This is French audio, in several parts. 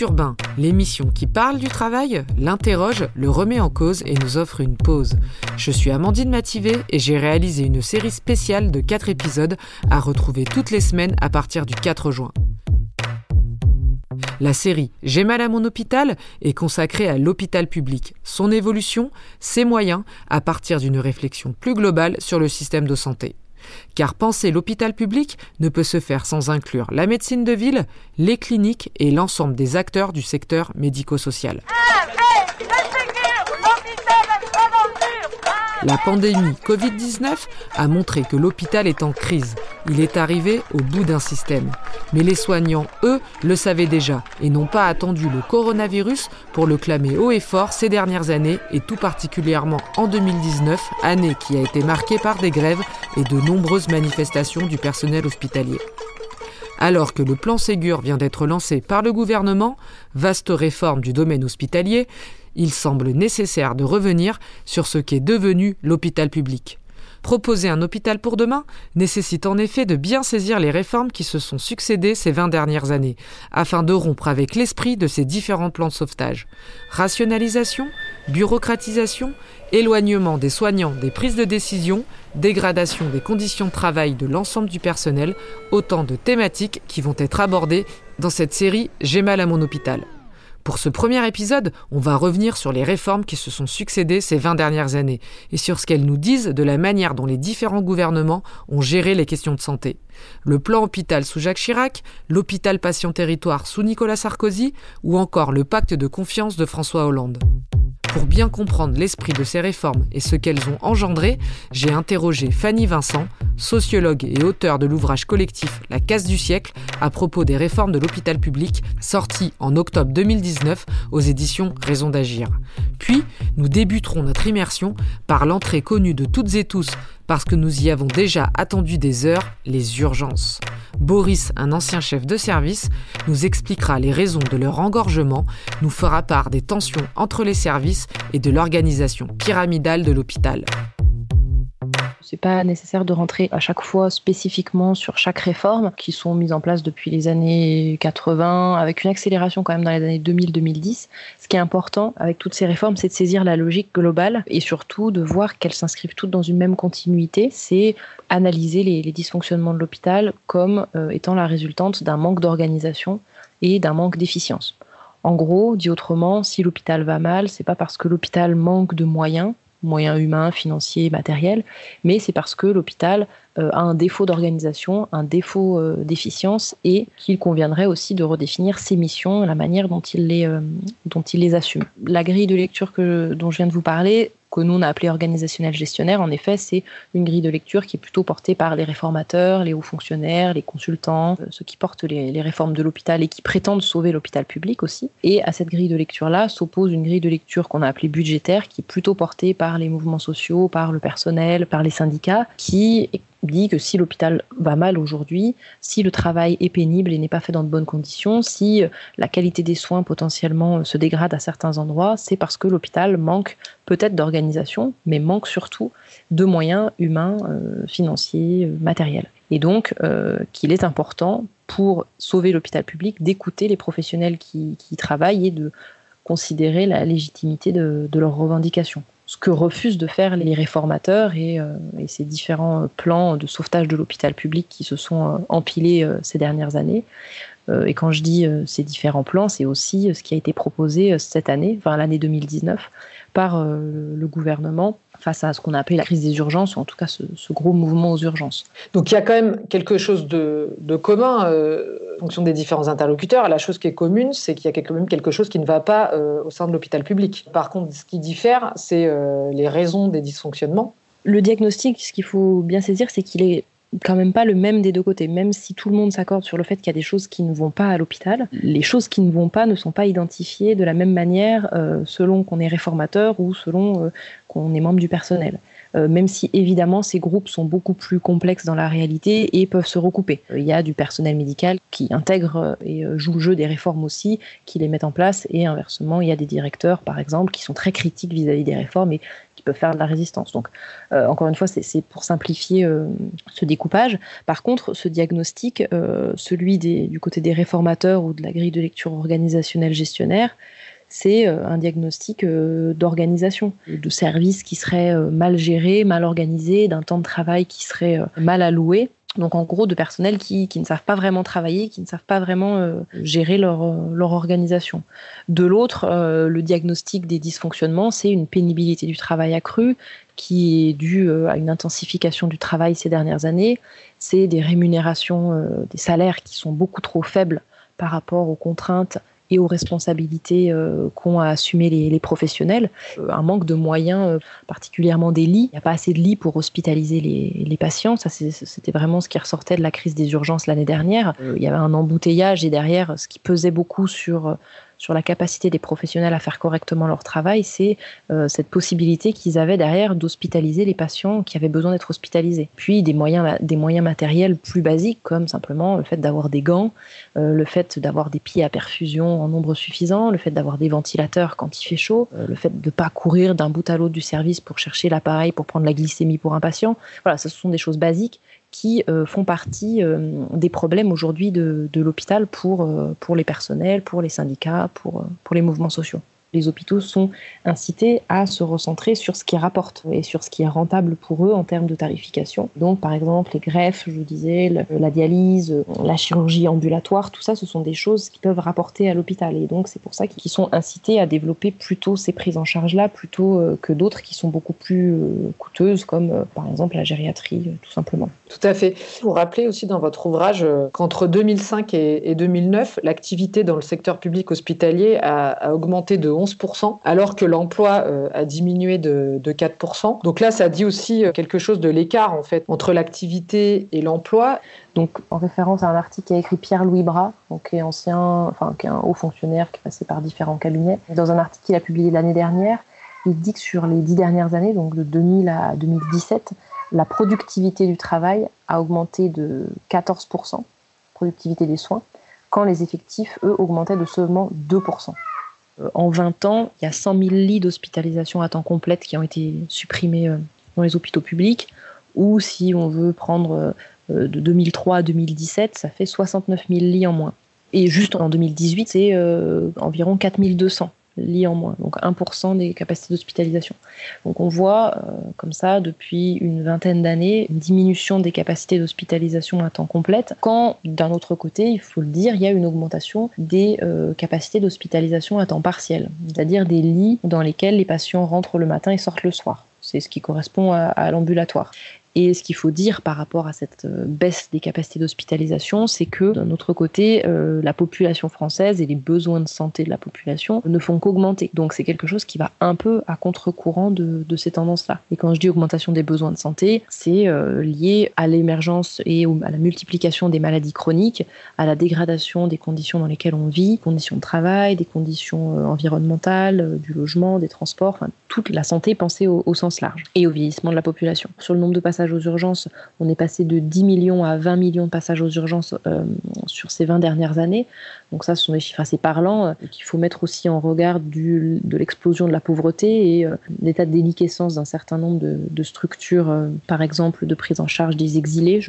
Urbain, l'émission qui parle du travail, l'interroge, le remet en cause et nous offre une pause. Je suis Amandine Mativé et j'ai réalisé une série spéciale de 4 épisodes à retrouver toutes les semaines à partir du 4 juin. La série J'ai mal à mon hôpital est consacrée à l'hôpital public, son évolution, ses moyens, à partir d'une réflexion plus globale sur le système de santé. Car penser l'hôpital public ne peut se faire sans inclure la médecine de ville, les cliniques et l'ensemble des acteurs du secteur médico-social. La pandémie Covid-19 a montré que l'hôpital est en crise. Il est arrivé au bout d'un système. Mais les soignants, eux, le savaient déjà et n'ont pas attendu le coronavirus pour le clamer haut et fort ces dernières années et tout particulièrement en 2019, année qui a été marquée par des grèves et de nombreuses manifestations du personnel hospitalier. Alors que le plan Ségur vient d'être lancé par le gouvernement, vaste réforme du domaine hospitalier, il semble nécessaire de revenir sur ce qu'est devenu l'hôpital public. Proposer un hôpital pour demain nécessite en effet de bien saisir les réformes qui se sont succédées ces 20 dernières années, afin de rompre avec l'esprit de ces différents plans de sauvetage. Rationalisation, bureaucratisation, éloignement des soignants des prises de décision, dégradation des conditions de travail de l'ensemble du personnel, autant de thématiques qui vont être abordées dans cette série J'ai mal à mon hôpital. Pour ce premier épisode, on va revenir sur les réformes qui se sont succédées ces 20 dernières années et sur ce qu'elles nous disent de la manière dont les différents gouvernements ont géré les questions de santé. Le plan hôpital sous Jacques Chirac, l'hôpital patient territoire sous Nicolas Sarkozy ou encore le pacte de confiance de François Hollande. Pour bien comprendre l'esprit de ces réformes et ce qu'elles ont engendré, j'ai interrogé Fanny Vincent, sociologue et auteur de l'ouvrage collectif La casse du siècle à propos des réformes de l'hôpital public, sorti en octobre 2019 aux éditions Raison d'agir. Puis, nous débuterons notre immersion par l'entrée connue de toutes et tous parce que nous y avons déjà attendu des heures, les urgences. Boris, un ancien chef de service, nous expliquera les raisons de leur engorgement, nous fera part des tensions entre les services et de l'organisation pyramidale de l'hôpital. C'est pas nécessaire de rentrer à chaque fois spécifiquement sur chaque réforme qui sont mises en place depuis les années 80 avec une accélération quand même dans les années 2000-2010. Ce qui est important avec toutes ces réformes, c'est de saisir la logique globale et surtout de voir qu'elles s'inscrivent toutes dans une même continuité. C'est analyser les, dysfonctionnements de l'hôpital comme euh, étant la résultante d'un manque d'organisation et d'un manque d'efficience. En gros, dit autrement, si l'hôpital va mal, c'est pas parce que l'hôpital manque de moyens, moyens humains, financiers, matériels, mais c'est parce que l'hôpital euh, a un défaut d'organisation, un défaut euh, d'efficience et qu'il conviendrait aussi de redéfinir ses missions, la manière dont il les, euh, assume. La grille de lecture dont je viens de vous parler, que nous on a appelé organisationnel gestionnaire, en effet, c'est une grille de lecture qui est plutôt portée par les réformateurs, les hauts fonctionnaires, les consultants, ceux qui portent les, les réformes de l'hôpital et qui prétendent sauver l'hôpital public aussi. Et à cette grille de lecture-là s'oppose une grille de lecture qu'on a appelée budgétaire, qui est plutôt portée par les mouvements sociaux, par le personnel, par les syndicats, qui dit que si l'hôpital va mal aujourd'hui, si le travail est pénible et n'est pas fait dans de bonnes conditions, si euh, la qualité des soins potentiellement euh, se dégrade à certains endroits, c'est parce que l'hôpital manque peut-être d'organisation, mais manque surtout de moyens humains, euh, financiers, matériels. Et donc qu'il est important pour sauver l'hôpital public d'écouter les professionnels qui, qui, travaillent et de considérer la légitimité de leurs revendications ce que refusent de faire les réformateurs et, euh, ces différents plans de sauvetage de l'hôpital public qui se sont euh, empilés euh, ces dernières années. et quand je dis ces différents plans, c'est aussi ce qui a été proposé cette année, enfin l'année 2019, par le gouvernement face à ce qu'on a appelé la crise des urgences, ou en tout cas ce, gros mouvement aux urgences. Donc il y a quand même quelque chose de, commun fonction des différents interlocuteurs. La chose qui est commune, c'est qu'il y a quand même quelque chose qui ne va pas euh, au sein de l'hôpital public. Par contre, ce qui diffère, c'est euh, les raisons des dysfonctionnements. Le diagnostic, ce qu'il faut bien saisir, c'est qu'il est quand même pas le même des deux côtés. Même si tout le monde s'accorde sur le fait qu'il y a des choses qui ne vont pas à l'hôpital, les choses qui ne vont pas ne sont pas identifiées de la même manière euh, selon qu'on est réformateur ou selon qu'on est membre du personnel. Euh, même si évidemment ces groupes sont beaucoup plus complexes dans la réalité et peuvent se recouper. Il y a du personnel médical qui intègre et joue le jeu des réformes aussi, qui les met en place, et inversement, il y a des directeurs, par exemple, qui sont très critiques vis-à-vis des réformes et peuvent faire de la résistance. Donc, encore une fois, c'est pour simplifier ce découpage. Par contre, ce diagnostic, celui du côté des réformateurs ou de la grille de lecture organisationnelle gestionnaire, c'est un diagnostic d'organisation, de services qui seraient mal gérés, mal organisés, d'un temps de travail qui serait mal alloué. Donc en gros de personnels qui, ne savent pas vraiment travailler, qui ne savent pas vraiment euh, gérer leur, euh, leur, organisation. De l'autre, euh, le diagnostic des dysfonctionnements, c'est une pénibilité du travail accrue qui est due à une intensification du travail ces dernières années. C'est des rémunérations, des salaires qui sont beaucoup trop faibles par rapport aux contraintes et aux responsabilités euh, qu'ont à assumer les, professionnels. Euh, un manque de moyens, euh, particulièrement des lits. Il n'y a pas assez de lits pour hospitaliser les, les patients. Ça, c'était vraiment ce qui ressortait de la crise des urgences l'année dernière. il y avait un embouteillage et derrière, ce qui pesait beaucoup sur sur la capacité des professionnels à faire correctement leur travail, c'est euh, cette possibilité qu'ils avaient derrière d'hospitaliser les patients qui avaient besoin d'être hospitalisés. Puis des moyens, des moyens matériels plus basiques, comme simplement le fait d'avoir des gants, euh, le fait d'avoir des pieds à perfusion en nombre suffisant, le fait d'avoir des ventilateurs quand il fait chaud, euh, le fait de ne pas courir d'un bout à l'autre du service pour chercher l'appareil pour prendre la glycémie pour un patient. Voilà, ce sont des choses basiques qui euh, font partie euh, des problèmes aujourd'hui de, l'hôpital pour, euh, pour les personnels, pour les syndicats, pour, pour les mouvements sociaux les hôpitaux sont incités à se recentrer sur ce qui rapporte et sur ce qui est rentable pour eux en termes de tarification. Donc, par exemple, les greffes, je vous disais, la dialyse, la chirurgie ambulatoire, tout ça, ce sont des choses qui peuvent rapporter à l'hôpital. Et donc, c'est pour ça qu'ils sont incités à développer plutôt ces prises en charge-là, plutôt euh, que d'autres qui sont beaucoup plus euh, coûteuses, comme euh, par exemple la gériatrie, tout simplement. Tout à fait. Vous rappelez aussi dans votre ouvrage qu'entre 2005 et 2009, l'activité dans le secteur public hospitalier a, a augmenté de 11 alors que l'emploi euh, a diminué de, 4%. Donc là, ça dit aussi euh, quelque chose de l'écart en fait entre l'activité et l'emploi. Donc, en référence à un article qu'a écrit Pierre-Louis Bras, donc, qui est ancien, enfin, qui est un haut fonctionnaire qui est passé par différents cabinets. Dans un article qu'il a publié l'année dernière, il dit que sur les dix dernières années, donc de 2000 à 2017, la productivité du travail a augmenté de 14%, productivité des soins, quand les effectifs, eux, augmentaient de seulement 2%. Euh, en 20 ans, il y a 100 000 lits d'hospitalisation à temps complète qui ont été supprimés euh, dans les hôpitaux publics. Ou si on veut prendre euh, de 2003 à 2017, ça fait 69 000 lits en moins. Et juste en 2018, c'est environ 4 200 lits en moins, donc 1% des capacités d'hospitalisation. Donc on voit euh, comme ça depuis une vingtaine d'années une diminution des capacités d'hospitalisation à temps complète, quand d'un autre côté, il faut le dire, il y a une augmentation des euh, capacités d'hospitalisation à temps partiel, c'est-à-dire des lits dans lesquels les patients rentrent le matin et sortent le soir. C'est ce qui correspond à l'ambulatoire. Et ce qu'il faut dire par rapport à cette euh, baisse des capacités d'hospitalisation, c'est que d'un autre côté, euh, la population française et les besoins de santé de la population ne font qu'augmenter. Donc c'est quelque chose qui va un peu à contre-courant de, ces tendances-là. Et quand je dis augmentation des besoins de santé, c'est euh, lié à l'émergence et à la multiplication des maladies chroniques, à la dégradation des conditions dans lesquelles on vit, conditions de travail, des conditions environnementales, du logement, des transports, toute la santé pensée au, sens large, et au vieillissement de la population. Sur le nombre de passages aux urgences, on est passé de 10 millions à 20 millions de passages aux urgences euh, sur ces 20 dernières années. Donc ça, ce sont des chiffres assez parlants euh, qu'il faut mettre aussi en regard de l'explosion de la pauvreté et euh, l'état de déliquescence d'un certain nombre de, structures, par exemple de prise en charge des exilés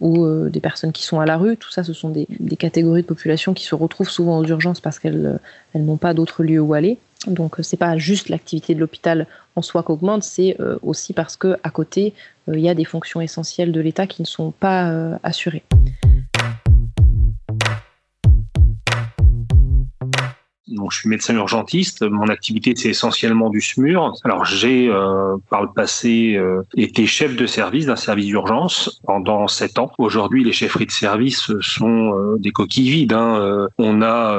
ou des personnes qui sont à la rue. Tout ça, ce sont des, catégories de population qui se retrouvent souvent aux urgences parce qu'elles elles n'ont pas d'autre lieu où aller. Donc c'est pas juste l'activité de l'hôpital en soi qu'augmente, c'est aussi parce que à côté il y a des fonctions essentielles de l'État qui ne sont pas euh, assurées. je suis médecin urgentiste. Mon activité, c'est essentiellement du SMUR. Alors, j'ai euh, par le passé euh, été chef de service d'un service d'urgence pendant sept ans. Aujourd'hui, les chefferies de service sont euh, des coquilles vides. Hein. On a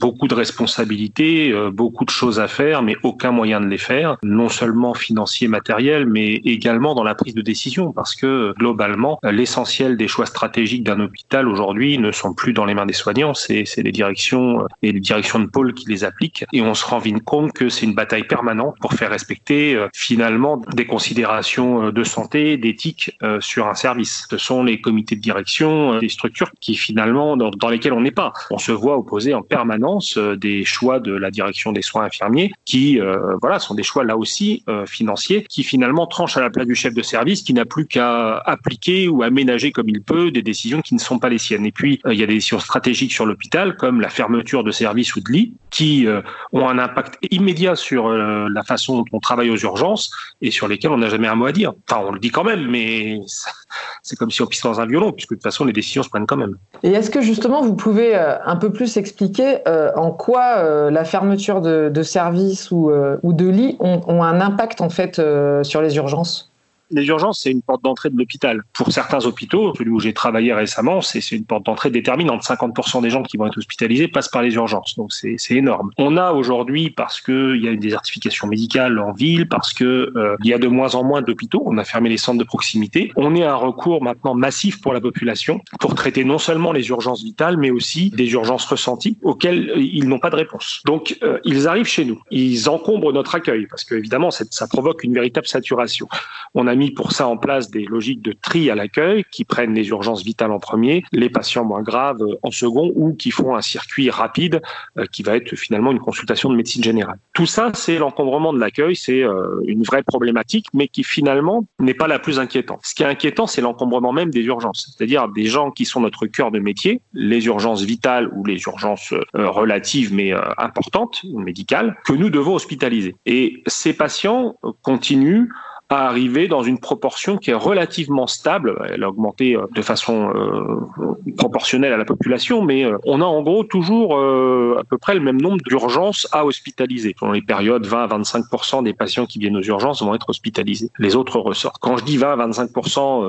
beaucoup de responsabilités, beaucoup de choses à faire, mais aucun moyen de les faire. Non seulement financier, matériel, mais également dans la prise de décision, parce que globalement, l'essentiel des choix stratégiques d'un hôpital aujourd'hui ne sont plus dans les mains des soignants. C'est les directions et les directions de pôles qui les appliquent et on se rend compte que c'est une bataille permanente pour faire respecter euh, finalement des considérations euh, de santé, d'éthique euh, sur un service. Ce sont les comités de direction des structures qui finalement dans, dans lesquelles on n'est pas. On se voit opposer en permanence des choix de la direction des soins infirmiers qui voilà sont des choix là aussi financiers qui finalement tranchent à la place du chef de service qui n'a plus qu'à appliquer ou aménager comme il peut des décisions qui ne sont pas les siennes. Et puis il y a des décisions stratégiques sur l'hôpital comme la fermeture de services ou de lits qui ont un impact immédiat sur la façon dont on travaille aux urgences et sur lesquels on n'a jamais un mot à dire. Enfin, on le dit quand même, mais c'est comme si on pissait dans un violon, puisque de toute façon, les décisions se prennent quand même. Et est-ce que justement, vous pouvez euh, un peu plus expliquer euh, en quoi euh, la fermeture de, services ou, ou de lits ont, ont, un impact en fait sur les urgences? Les urgences, c'est une porte d'entrée de l'hôpital. Pour certains hôpitaux, celui où j'ai travaillé récemment, c'est une porte d'entrée déterminante. 50% des gens qui vont être hospitalisés passent par les urgences. Donc c'est énorme. On a aujourd'hui, parce qu'il y a une désertification médicale en ville, parce que euh, il y a de moins en moins d'hôpitaux, on a fermé les centres de proximité, on est un recours maintenant massif pour la population pour traiter non seulement les urgences vitales, mais aussi des urgences ressenties auxquelles euh, ils n'ont pas de réponse. Donc euh, ils arrivent chez nous, ils encombrent notre accueil, parce que évidemment ça provoque une véritable saturation. On a mis pour ça en place des logiques de tri à l'accueil qui prennent les urgences vitales en premier, les patients moins graves en second ou qui font un circuit rapide euh, qui va être finalement une consultation de médecine générale. Tout ça, c'est l'encombrement de l'accueil, c'est euh, une vraie problématique, mais qui finalement n'est pas la plus inquiétante. Ce qui est inquiétant, c'est l'encombrement même des urgences, c'est-à-dire des gens qui sont notre cœur de métier, les urgences vitales ou les urgences euh, relatives mais importantes, médicales, que nous devons hospitaliser. Et ces patients continuent à arriver dans une proportion qui est relativement stable. Elle a augmenté euh, de façon euh, proportionnelle à la population, mais euh, on a en gros toujours à peu près le même nombre d'urgences à hospitaliser. Dans les périodes, 20 à 25 des patients qui viennent aux urgences vont être hospitalisés. Les autres ressortent. Quand je dis 20 à 25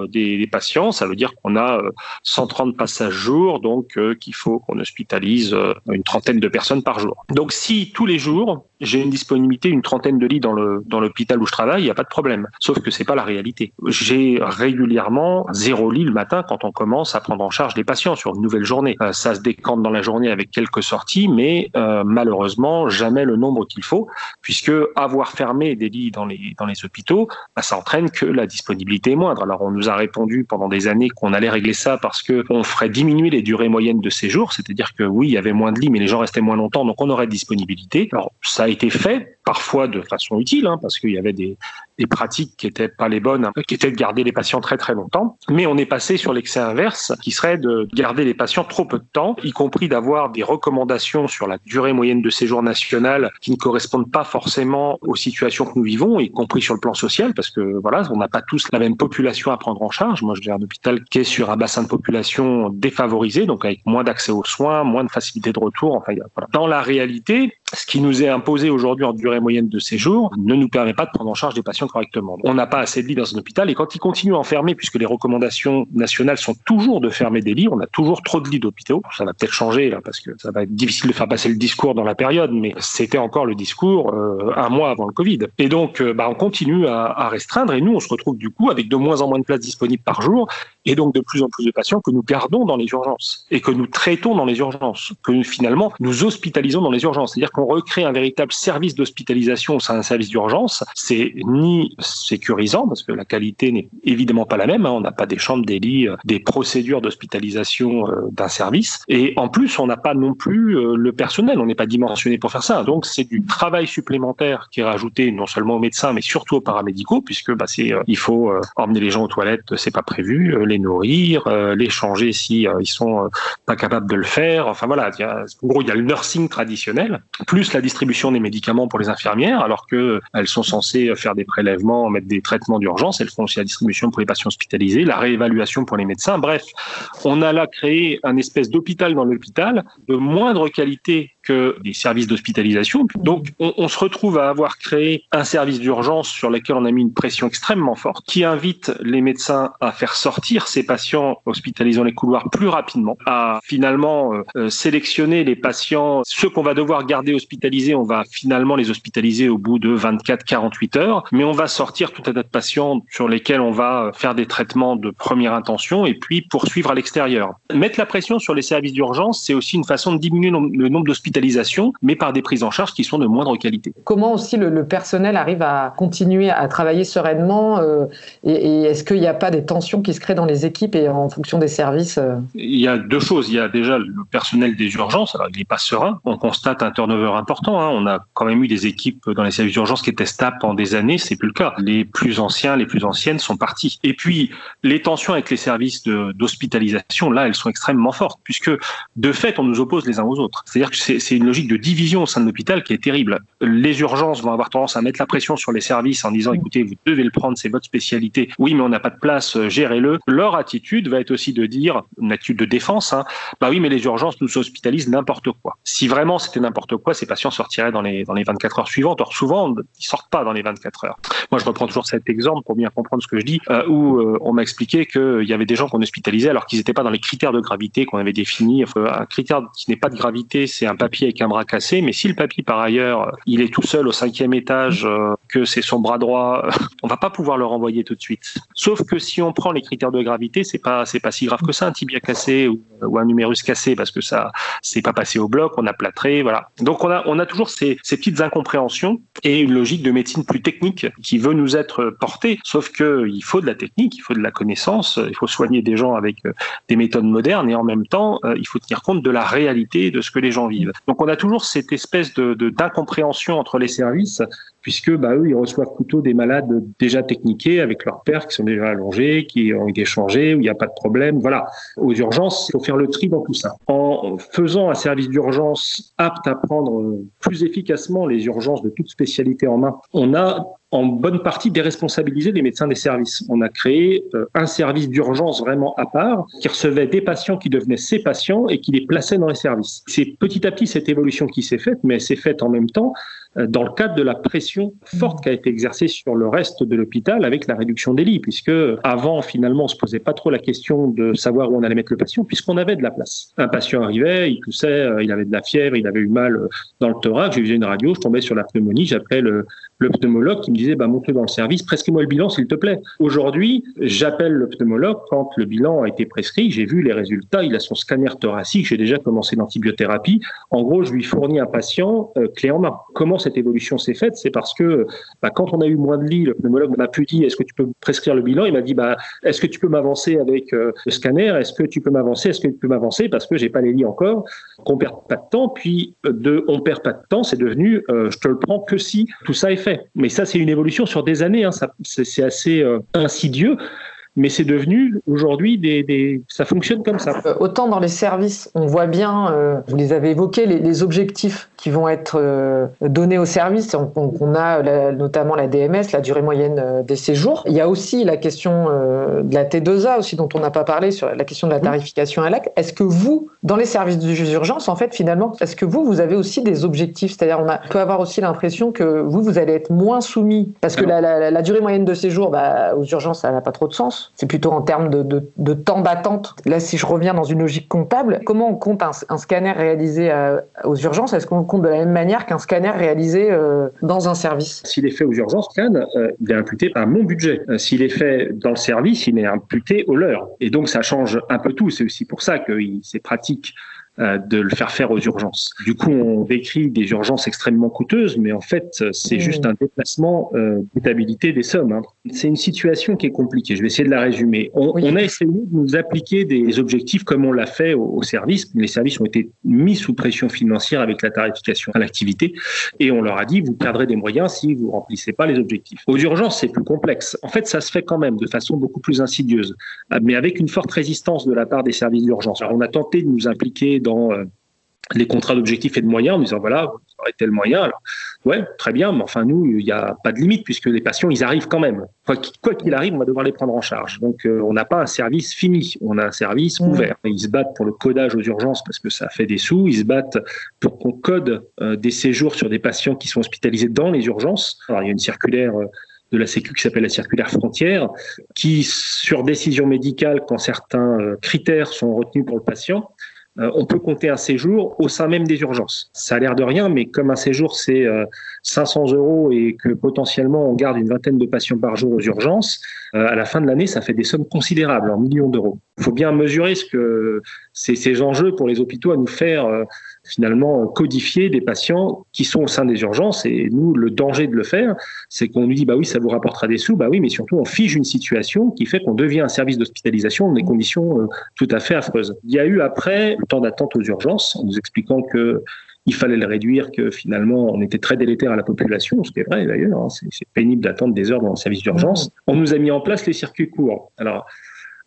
des, des patients, ça veut dire qu'on a 130 passages jour, donc qu'il faut qu'on hospitalise une trentaine de personnes par jour. Donc si tous les jours, j'ai une disponibilité, une trentaine de lits dans le dans l'hôpital où je travaille, il n'y a pas de problème. Sauf que c'est pas la réalité. J'ai régulièrement zéro lit le matin quand on commence à prendre en charge les patients sur une nouvelle journée. Euh, ça se décante dans la journée avec quelques sorties, mais euh, malheureusement jamais le nombre qu'il faut, puisque avoir fermé des lits dans les dans les hôpitaux, bah, ça entraîne que la disponibilité est moindre. Alors on nous a répondu pendant des années qu'on allait régler ça parce que on ferait diminuer les durées moyennes de séjour, c'est-à-dire que oui, il y avait moins de lits, mais les gens restaient moins longtemps, donc on aurait de disponibilité. Alors ça été fait parfois de façon utile, hein, parce qu'il y avait des, des pratiques qui étaient pas les bonnes, qui étaient de garder les patients très très longtemps. Mais on est passé sur l'excès inverse, qui serait de garder les patients trop peu de temps, y compris d'avoir des recommandations sur la durée moyenne de séjour national qui ne correspondent pas forcément aux situations que nous vivons, y compris sur le plan social, parce que voilà, on n'a pas tous la même population à prendre en charge. Moi, j'ai un hôpital qui est sur un bassin de population défavorisé, donc avec moins d'accès aux soins, moins de facilité de retour. Enfin, voilà. Dans la réalité, ce qui nous est imposé aujourd'hui en durée moyenne de séjour ne nous permet pas de prendre en charge des patients correctement. On n'a pas assez de lits dans un hôpital et quand ils continuent à enfermer, puisque les recommandations nationales sont toujours de fermer des lits, on a toujours trop de lits d'hôpitaux. Ça va peut-être changer là parce que ça va être difficile de faire passer le discours dans la période, mais c'était encore le discours euh, un mois avant le Covid. Et donc, euh, bah, on continue à restreindre et nous, on se retrouve du coup avec de moins en moins de places disponibles par jour et donc de plus en plus de patients que nous gardons dans les urgences et que nous traitons dans les urgences, que finalement nous hospitalisons dans les urgences. C'est-à-dire qu'on recrée un véritable service d'hospitalisation au sein d'un service d'urgence. C'est ni sécurisant parce que la qualité n'est évidemment pas la même. Hein. On n'a pas des chambres, des lits, euh, des procédures d'hospitalisation euh, d'un service. Et en plus, on n'a pas non plus euh, le personnel. On n'est pas dimensionné pour faire ça. Donc c'est du travail supplémentaire qui est rajouté non seulement aux médecins mais surtout aux paramédicaux puisque bah, c'est il faut emmener les gens aux toilettes, c'est pas prévu nourrir, euh, les changer si euh, ils sont euh, pas capables de le faire. Enfin voilà, il y a, en gros il y a le nursing traditionnel, plus la distribution des médicaments pour les infirmières, alors que elles sont censées faire des prélèvements, mettre des traitements d'urgence. Elles font aussi la distribution pour les patients hospitalisés, la réévaluation pour les médecins. Bref, on a là créé un espèce d'hôpital dans l'hôpital de moindre qualité que des services d'hospitalisation. Donc, on, on, se retrouve à avoir créé un service d'urgence sur lequel on a mis une pression extrêmement forte, qui invite les médecins à faire sortir ces patients hospitalisés dans les couloirs plus rapidement, à finalement euh, euh, sélectionner les patients, ceux qu'on va devoir garder hospitalisés, on va finalement les hospitaliser au bout de 24-48 heures, mais on va sortir tout un tas de patients sur lesquels on va faire des traitements de première intention et puis poursuivre à l'extérieur. Mettre la pression sur les services d'urgence, c'est aussi une façon de diminuer le nombre d'hospitalisations mais par des prises en charge qui sont de moindre qualité. Comment aussi le, personnel arrive à continuer à travailler sereinement euh, et, est-ce qu'il n'y a pas des tensions qui se créent dans les équipes et en fonction des services euh? Il y a deux choses. Il y a déjà le personnel des urgences. Alors, il n'est pas serein. On constate un turnover important. Hein. On a quand même eu des équipes dans les services d'urgence qui étaient stables pendant des années. C'est plus le cas. Les plus anciens, les plus anciennes sont partis. Et puis, les tensions avec les services d'hospitalisation, là, elles sont extrêmement fortes puisque de fait, on nous oppose les uns aux autres. C'est-à-dire que c'est une logique de division au sein de l'hôpital qui est terrible. Les urgences vont avoir tendance à mettre la pression sur les services en disant, mmh. écoutez, vous devez le prendre, c'est votre spécialité. Oui, mais on n'a pas de place, euh, gérez-le. Leur attitude va être aussi de dire, une attitude de défense, hein, bah oui, mais les urgences nous hospitalisent n'importe quoi. Si vraiment c'était n'importe quoi, ces patients sortiraient dans les, dans les 24 heures suivantes. Or, souvent, ils sortent pas dans les 24 heures. Moi, je reprends toujours cet exemple pour bien comprendre ce que je dis, euh, où euh, on m'a expliqué qu'il y avait des gens qu'on hospitalisait alors qu'ils n'étaient pas dans les critères de gravité qu'on avait définis. un critère qui n'est pas de gravité, c'est un papier avec un bras cassé, mais si le papier, par ailleurs, il est tout seul au cinquième étage, euh, que c'est son bras droit, on va pas pouvoir le renvoyer tout de suite. Sauf que si on prend les critères de gravité, c'est pas c'est pas si grave que ça, un tibia cassé ou, un numérus cassé, parce que ça c'est pas passé au bloc, on a plâtré, voilà. Donc on a on a toujours ces, ces petites incompréhensions et une logique de médecine plus technique qui veut nous être portée. Sauf que il faut de la technique, il faut de la connaissance, il faut soigner des gens avec euh, des méthodes modernes et en même temps euh, il faut tenir compte de la réalité de ce que les gens vivent. Donc on a toujours cette espèce de d'incompréhension entre les services puisque bah, eux, ils reçoivent plutôt des malades déjà techniqués avec leurs pères qui sont déjà allongés, qui ont été changés, où il n'y a pas de problème. Voilà. Aux urgences, il faut faire le tri dans tout ça. En faisant un service d'urgence apte à prendre plus efficacement les urgences de toute spécialité en main, on a en bonne partie déresponsabilisé les médecins des services. On a créé euh, un service d'urgence vraiment à part qui recevait des patients qui devenaient ses patients et qui les plaçait dans les services. C'est petit à petit cette évolution qui s'est faite, mais elle s'est faite en même temps euh, dans le cadre de la pression forte qui a été exercée sur le reste de l'hôpital avec la réduction des lits, puisque avant, finalement, on se posait pas trop la question de savoir où on allait mettre le patient, puisqu'on avait de la place. Un patient arrivait, il toussait, euh, il avait de la fièvre, il avait eu mal dans le thorax, je faisais une radio, je tombais sur la pneumonie, j'appelais le, le pneumologue qui me disait, bah, monte-le dans le service, prescris-moi le bilan, s'il te plaît. Aujourd'hui, j'appelle le pneumologue quand le bilan a été prescrit, j'ai vu les résultats, il a son scanner thoracique, j'ai déjà commencé l'antibiothérapie. En gros, je lui fournis un patient clé en main. Comment cette évolution s'est faite, c'est parce que bah, quand on a eu moins de lits, le pneumologue m'a pu dire est-ce que tu peux prescrire le bilan? Il m'a dit bah, est-ce que tu peux m'avancer avec euh, le scanner? Est-ce que tu peux m'avancer? Est-ce que tu peux m'avancer? Parce que j'ai pas les lits encore. Qu'on perd pas de temps. Puis euh, de on perd pas de temps, c'est devenu euh, je te le prends que si tout ça est Mais ça, c'est une évolution sur des années. Hein, c'est assez insidieux mais c'est devenu aujourd'hui des, des, ça fonctionne comme ça. Euh, autant dans les services, on voit bien, euh, vous les avez évoqués, les, les, objectifs qui vont être euh, donnés aux services. On, on a notamment la DMS, la durée moyenne des séjours. Il y a aussi la question de la T2A aussi dont on n'a pas parlé sur la question de la mmh. tarification à l'acte. Est-ce que vous, dans les services d'urgence, en fait, finalement, est-ce que vous, vous avez aussi des objectifs? C'est-à-dire, on, a, peut avoir aussi l'impression que vous, vous allez être moins soumis parce que la, la, la durée moyenne de séjour, bah, aux urgences, ça n'a pas trop de sens. C'est plutôt en termes de, temps d'attente. Là, si je reviens dans une logique comptable, comment on compte un, scanner réalisé euh, aux urgences? Est-ce qu'on compte de la même manière qu'un scanner réalisé euh, dans un service? S'il est fait aux urgences, euh, il est imputé à mon budget. S'il est fait dans le service, il est imputé au leur. Et donc, ça change un peu tout. C'est aussi pour ça que c'est pratique de le faire faire aux urgences. Du coup, on décrit des urgences extrêmement coûteuses, mais en fait, c'est mmh. juste un déplacement euh, des sommes. Hein. C'est une situation qui est compliquée. Je vais essayer de la résumer. On, on a essayé de nous appliquer des objectifs comme on l'a fait au, au, service. Les services ont été mis sous pression financière avec la tarification à l'activité, et on leur a dit vous perdrez des moyens si vous remplissez pas les objectifs. Aux urgences, c'est plus complexe. En fait, ça se fait quand même de façon beaucoup plus insidieuse, mais avec une forte résistance de la part des services d'urgence. Alors, on a tenté de nous impliquer dans euh, les contrats d'objectifs et de moyens en disant voilà, vous aurez tel moyen. Alors, ouais, très bien, mais enfin, nous, il n'y a pas de limite puisque les patients, ils arrivent quand même. Quoi qu'il arrive, on va devoir les prendre en charge. Donc, euh, on n'a pas un service fini, on a un service mmh. ouvert. Ils se battent pour le codage aux urgences parce que ça fait des sous. Ils se battent pour qu'on code euh, des séjours sur des patients qui sont hospitalisés dans les urgences. Alors, il y a une circulaire. de la Sécu qui s'appelle la circulaire frontière, qui, sur décision médicale, quand certains critères sont retenus pour le patient, euh, on peut compter un séjour au sein même des urgences. Ça a l'air de rien, mais comme un séjour c'est 500 euh, euros et que potentiellement on garde une vingtaine de patients par jour aux urgences, euh, à la fin de l'année, ça fait des sommes considérables, en millions d'euros. Il faut bien mesurer ce que c'est ces enjeux pour les hôpitaux à nous faire finalement codifier des patients qui sont au sein des urgences. Et nous, le danger de le faire, c'est qu'on nous dit, bah oui, ça vous rapportera des sous, bah oui, mais surtout on fige une situation qui fait qu'on devient un service d'hospitalisation dans des conditions euh, tout à fait affreuses. Il y a eu après le temps d'attente aux urgences, en nous expliquant que il fallait le réduire, que finalement on était très délétère à la population, ce qui est vrai d'ailleurs, hein, c'est pénible d'attendre des heures dans le service d'urgence. On nous a mis en place les circuits courts. Alors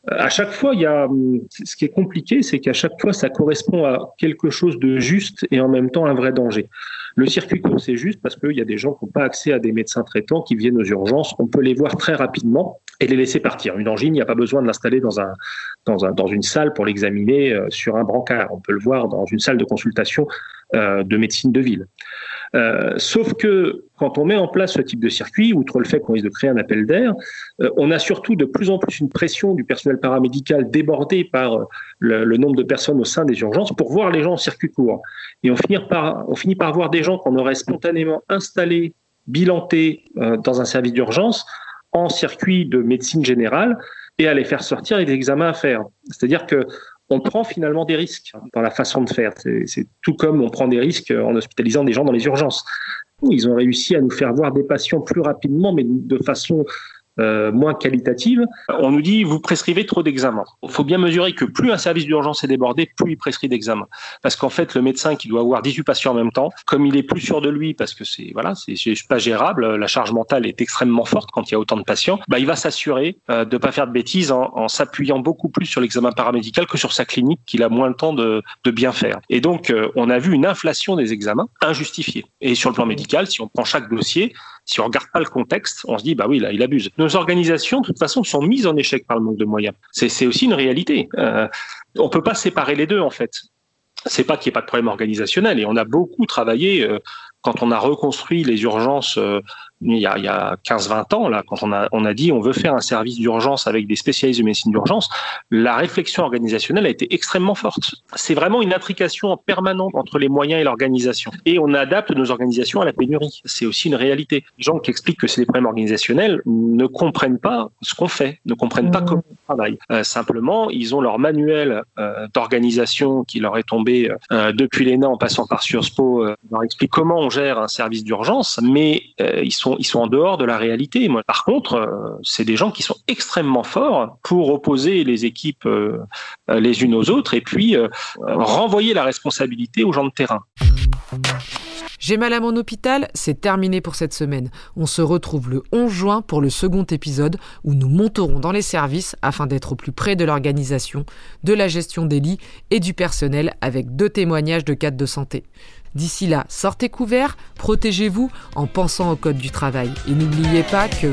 à chaque fois, il y a, ce qui est compliqué, c'est qu'à chaque fois, ça correspond à quelque chose de juste et en même temps un vrai danger. Le circuit court, c'est juste parce qu'il y a des gens qui n'ont pas accès à des médecins traitants qui viennent aux urgences. On peut les voir très rapidement et les laisser partir. Une angine, il n'y a pas besoin de l'installer dans, un, dans, un, dans une salle pour l'examiner euh, sur un brancard. On peut le voir dans une salle de consultation euh, de médecine de ville. Euh, sauf que quand on met en place ce type de circuit, outre le fait qu'on risque de créer un appel d'air, euh, on a surtout de plus en plus une pression du personnel paramédical débordé par le, le, nombre de personnes au sein des urgences pour voir les gens en circuit court. Et on finit par, on finit par voir des gens qu'on aurait spontanément installés, bilantés dans un service d'urgence en circuit de médecine générale et à les faire sortir avec des examens à faire. C'est-à-dire que on prend finalement des risques dans la façon de faire. C'est tout comme on prend des risques en hospitalisant des gens dans les urgences. Ils ont réussi à nous faire voir des patients plus rapidement, mais de façon euh, moins qualitative. On nous dit vous prescrivez trop d'examens. Il faut bien mesurer que plus un service d'urgence est débordé, plus il prescrit d'examens. Parce qu'en fait, le médecin qui doit avoir 18 patients en même temps, comme il est plus sûr de lui parce que c'est voilà, c'est pas gérable, la charge mentale est extrêmement forte quand il y a autant de patients, bah, il va s'assurer euh, de pas faire de bêtises en, en s'appuyant beaucoup plus sur l'examen paramédical que sur sa clinique qu'il a moins le temps de, de bien faire. Et donc, euh, on a vu une inflation des examens injustifiée. Et sur le plan médical, si on prend chaque dossier, si on regarde pas le contexte, on se dit bah oui là il abuse. Nos organisations de toute façon sont mises en échec par le manque de moyens. C'est aussi une réalité. Euh, on peut pas séparer les deux en fait. C'est pas qu'il n'y ait pas de problème organisationnel et on a beaucoup travaillé euh, quand on a reconstruit les urgences euh, il y a, a 15-20 ans, là, quand on a, on a dit on veut faire un service d'urgence avec des spécialistes de médecine d'urgence, la réflexion organisationnelle a été extrêmement forte. C'est vraiment une intrication permanente entre les moyens et l'organisation. Et on adapte nos organisations à la pénurie. C'est aussi une réalité. Les gens qui expliquent que c'est des problèmes organisationnels ne comprennent pas ce qu'on fait, ne comprennent pas mmh. comment Euh, simplement, ils ont leur manuel euh, d'organisation qui leur est tombé euh, depuis l'ENA en passant par Surspo, euh, leur explique comment on gère un service d'urgence, mais ils sont ils sont en dehors de la réalité. Moi, par contre, c'est des gens qui sont extrêmement forts pour opposer les équipes les unes aux autres et puis renvoyer la responsabilité aux gens de terrain. J'ai mal à mon hôpital, c'est terminé pour cette semaine. On se retrouve le 11 juin pour le second épisode où nous monterons dans les services afin d'être au plus près de l'organisation, de la gestion des lits et du personnel avec deux témoignages de cadres de santé. D'ici là, sortez couverts, protégez-vous en pensant au code du travail. Et n'oubliez pas que...